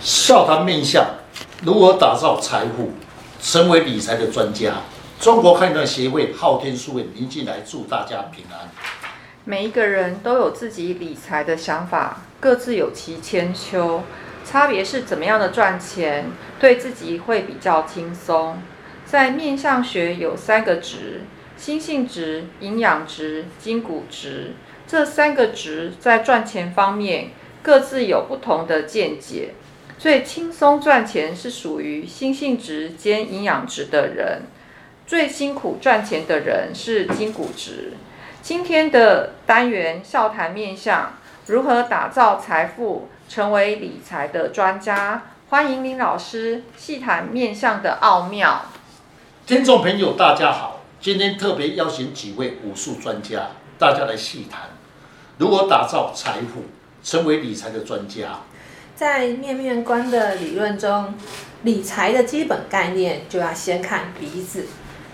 笑谈面相，如何打造财富，成为理财的专家？中国判断协会昊天书院林进来祝大家平安。每一个人都有自己理财的想法，各自有其千秋，差别是怎么样的赚钱对自己会比较轻松。在面相学有三个值：心性值、营养值、筋骨值。这三个值在赚钱方面各自有不同的见解。最轻松赚钱是属于心性值兼营养值的人，最辛苦赚钱的人是筋骨值。今天的单元笑谈面相，如何打造财富，成为理财的专家？欢迎林老师细谈面相的奥妙。听众朋友，大家好，今天特别邀请几位武术专家，大家来细谈如何打造财富，成为理财的专家。在面面观的理论中，理财的基本概念就要先看鼻子，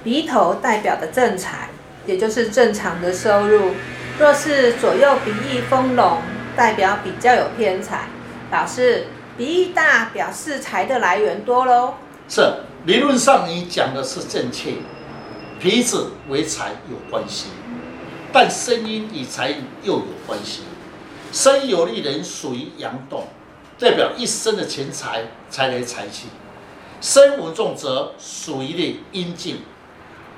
鼻头代表的正财，也就是正常的收入。若是左右鼻翼丰隆，代表比较有偏财，表示鼻翼大，表示财的来源多喽。是，理论上你讲的是正确，鼻子为财有关系，但声音与财又有关系。声音有力的人属于阳动。代表一生的钱财财来财去，身稳重则属于的阴静，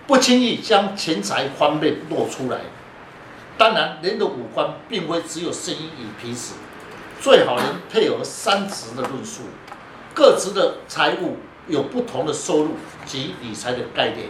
不轻易将钱财方面露出来。当然，人的五官并非只有声音与皮实，最好能配合三值的论述，各值的财务有不同的收入及理财的概念。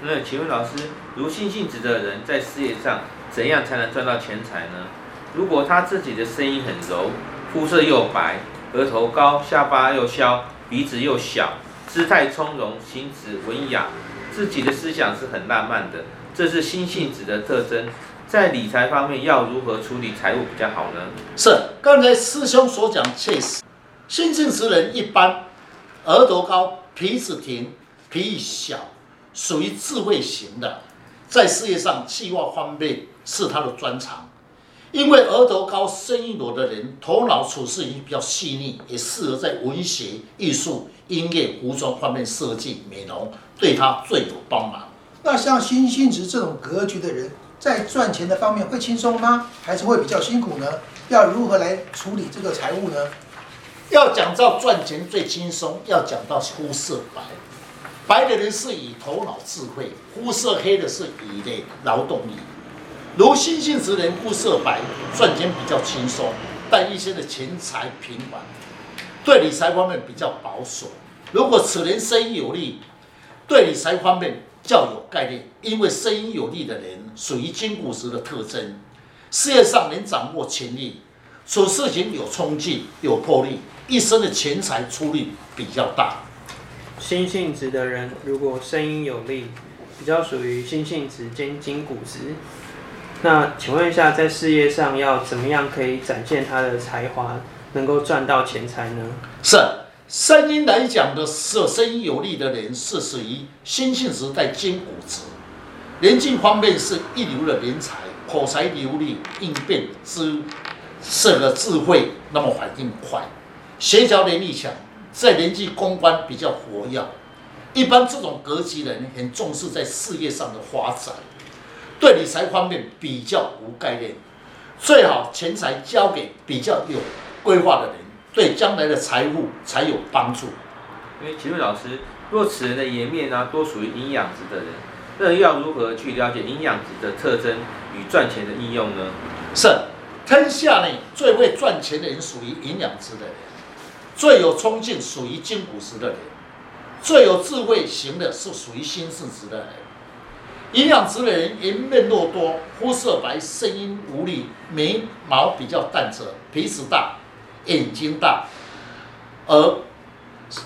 那请问老师，如性性质的人在事业上怎样才能赚到钱财呢？如果他自己的声音很柔。肤色又白，额头高，下巴又削，鼻子又小，姿态从容，行止文雅，自己的思想是很浪漫的，这是心性子的特征。在理财方面要如何处理财务比较好呢？是刚才师兄所讲确实，心性质人一般，额头高，鼻子挺，鼻翼小，属于智慧型的，在事业上计划方面是他的专长。因为额头高、声音裸的人，头脑处事也比较细腻，也适合在文学、艺术、音乐、服装方面设计、美容，对他最有帮忙。那像新星值这种格局的人，在赚钱的方面会轻松吗？还是会比较辛苦呢？要如何来处理这个财务呢？要讲到赚钱最轻松，要讲到肤色白，白的人是以头脑智慧，肤色黑的是以的劳动力。如心性质人肤色白，赚钱比较轻松，但一些的钱财平凡，对理财方面比较保守。如果此人声音有力，对理财方面较有概念，因为声音有力的人属于金骨质的特征，事业上能掌握权力，处事情有冲劲、有魄力，一生的钱财出力比较大。心性质的人如果声音有力，比较属于心性质兼金骨质。那请问一下，在事业上要怎么样可以展现他的才华，能够赚到钱财呢？是声音来讲的是声音有力的人，是属于新兴时代金骨质，人际方面是一流的人才，口才流利，应变之适合智慧，那么反应快，协调能力强，在人际公关比较活跃。一般这种格局的人很重视在事业上的发展。对理财方面比较无概念，最好钱财交给比较有规划的人，对将来的财富才有帮助。因为请问老师，若此人的颜面呢，多属于营养值的人，那要如何去了解营养值的特征与赚钱的应用呢？是天下呢最会赚钱的人属于营养值的人，最有冲劲属于筋骨质的人，最有智慧型的是属于心性值的人。营养值的人颜面肉多，肤色白，声音无力，眉毛比较淡泽，鼻子大，眼睛大，耳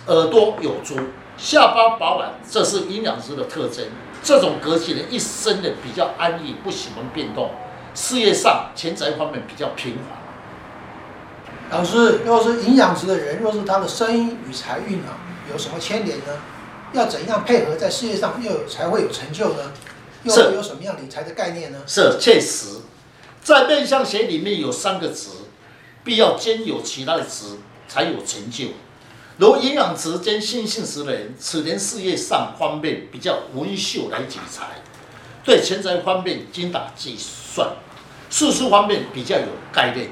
耳朵有珠，下巴饱满，这是营养值的特征。这种格局人一生的比较安逸，不喜欢变动，事业上钱财方面比较平滑。老师，若是营养值的人，若是他的声音与财运啊有什么牵连呢？要怎样配合在事业上又才会有成就呢？又是有什么样理财的概念呢？是确实，在面相学里面有三个值，必要兼有其他的值，才有成就。如营养值兼心性时的人，此人事业上方面比较文秀来理财，对钱财方面精打细算，事事方面比较有概念，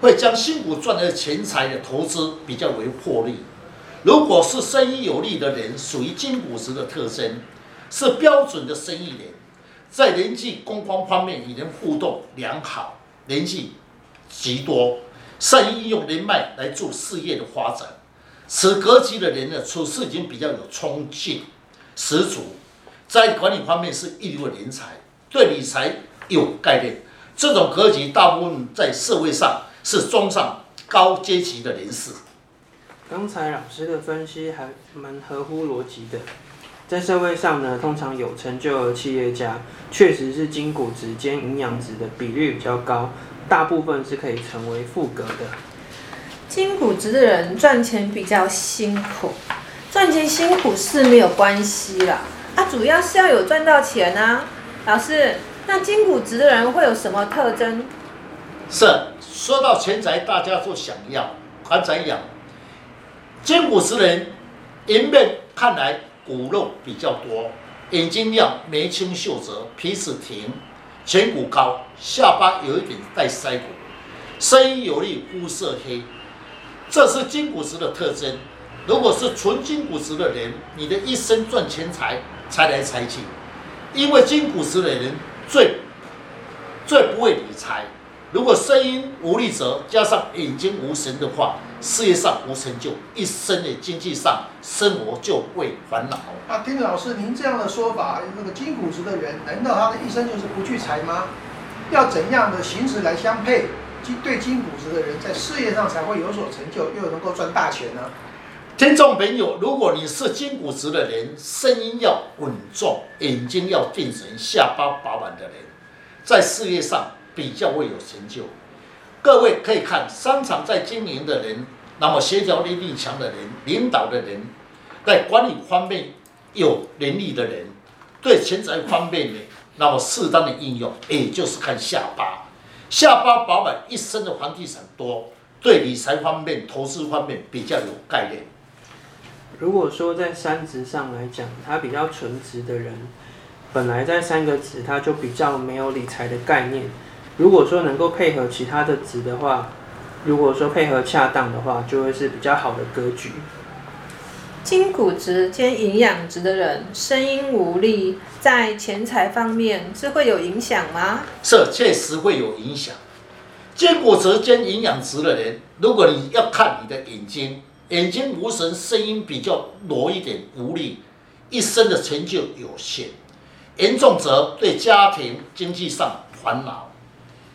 会将辛苦赚来的钱财的投资比较为获利。如果是生意有利的人，属于金骨值的特征，是标准的生意人，在人际公关方面与人互动良好，人际极多，善于运用人脉来做事业的发展。此格局的人呢，处事已经比较有冲劲十足，在管理方面是一流的人才，对理财有概念。这种格局大部分在社会上是中上高阶级的人士。刚才老师的分析还蛮合乎逻辑的，在社会上呢，通常有成就的企业家，确实是金骨质兼营养值的比率比较高，大部分是可以成为副格的。金骨质的人赚钱比较辛苦，赚钱辛苦是没有关系啦，啊，主要是要有赚到钱啊。老师，那金骨质的人会有什么特征？是，说到钱财，大家都想要，还怎样？金骨质人，迎面看来骨肉比较多，眼睛亮，眉清秀泽，鼻子挺，颧骨高，下巴有一点带腮骨，声音有力，肤色黑，这是金骨质的特征。如果是纯金骨质的人，你的一生赚钱财，财来财去，因为金骨质的人最最不会理财。如果声音无力则，加上眼睛无神的话，事业上无成就，一生的经济上生活就会烦恼。啊，听老师您这样的说法，那个金骨质的人，难道他的一生就是不聚财吗？要怎样的形式来相配，金对金骨质的人在事业上才会有所成就，又能够赚大钱呢？听众朋友，如果你是金骨质的人，声音要稳重，眼睛要定神，下巴饱满的人，在事业上。比较会有成就，各位可以看商场在经营的人，那么协调能力强的人，领导的人，在管理方面有能力的人，对钱财方面呢，那么适当的应用，也就是看下巴，下巴饱满，一生的房地产多，对理财方面、投资方面比较有概念。如果说在三值上来讲，他比较纯质的人，本来在三个质他就比较没有理财的概念。如果说能够配合其他的值的话，如果说配合恰当的话，就会是比较好的格局。金骨值兼营养值的人，声音无力，在钱财方面是会有影响吗？是，确实会有影响。金骨值兼营养值的人，如果你要看你的眼睛，眼睛无神，声音比较弱一点，无力，一生的成就有限，严重则对家庭经济上烦恼。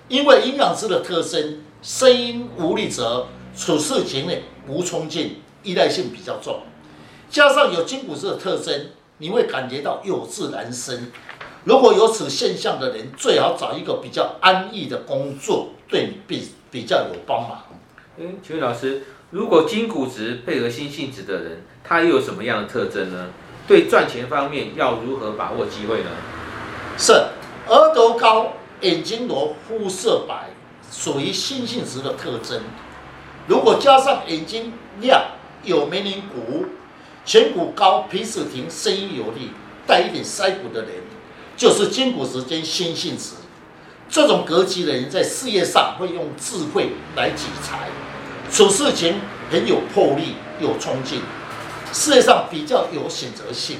因为营养师的特征，声音无力则处事情呢无冲劲，依赖性比较重，加上有筋骨质的特征，你会感觉到有志难伸。如果有此现象的人，最好找一个比较安逸的工作，对你比比较有帮忙。嗯，请问老师，如果筋骨质配合心性质的人，他又有什么样的特征呢？对赚钱方面要如何把握机会呢？是额头高。眼睛裸，肤色白，属于心性质的特征。如果加上眼睛亮，有眉棱骨，颧骨高，鼻子挺，声音有力，带一点腮骨的人，就是金骨质兼心性质。这种格局的人在事业上会用智慧来聚财，处事情很有魄力，有冲劲，事业上比较有选择性。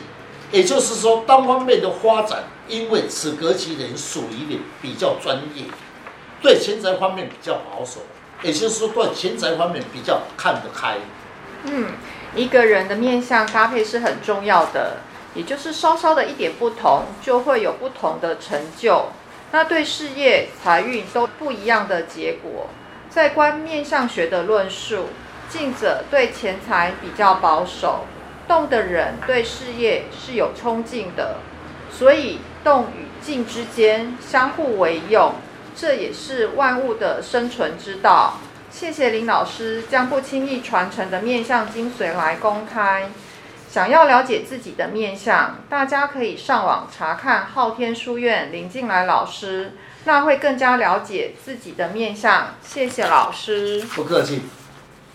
也就是说，单方面的发展，因为此格局人属于的比较专业，对钱财方面比较保守，也就是说，对钱财方面比较看得开。嗯，一个人的面相搭配是很重要的，也就是稍稍的一点不同，就会有不同的成就。那对事业、财运都不一样的结果。在观面相学的论述，静者对钱财比较保守。动的人对事业是有冲劲的，所以动与静之间相互为用，这也是万物的生存之道。谢谢林老师将不轻易传承的面相精髓来公开。想要了解自己的面相，大家可以上网查看昊天书院林进来老师，那会更加了解自己的面相。谢谢老师，不客气。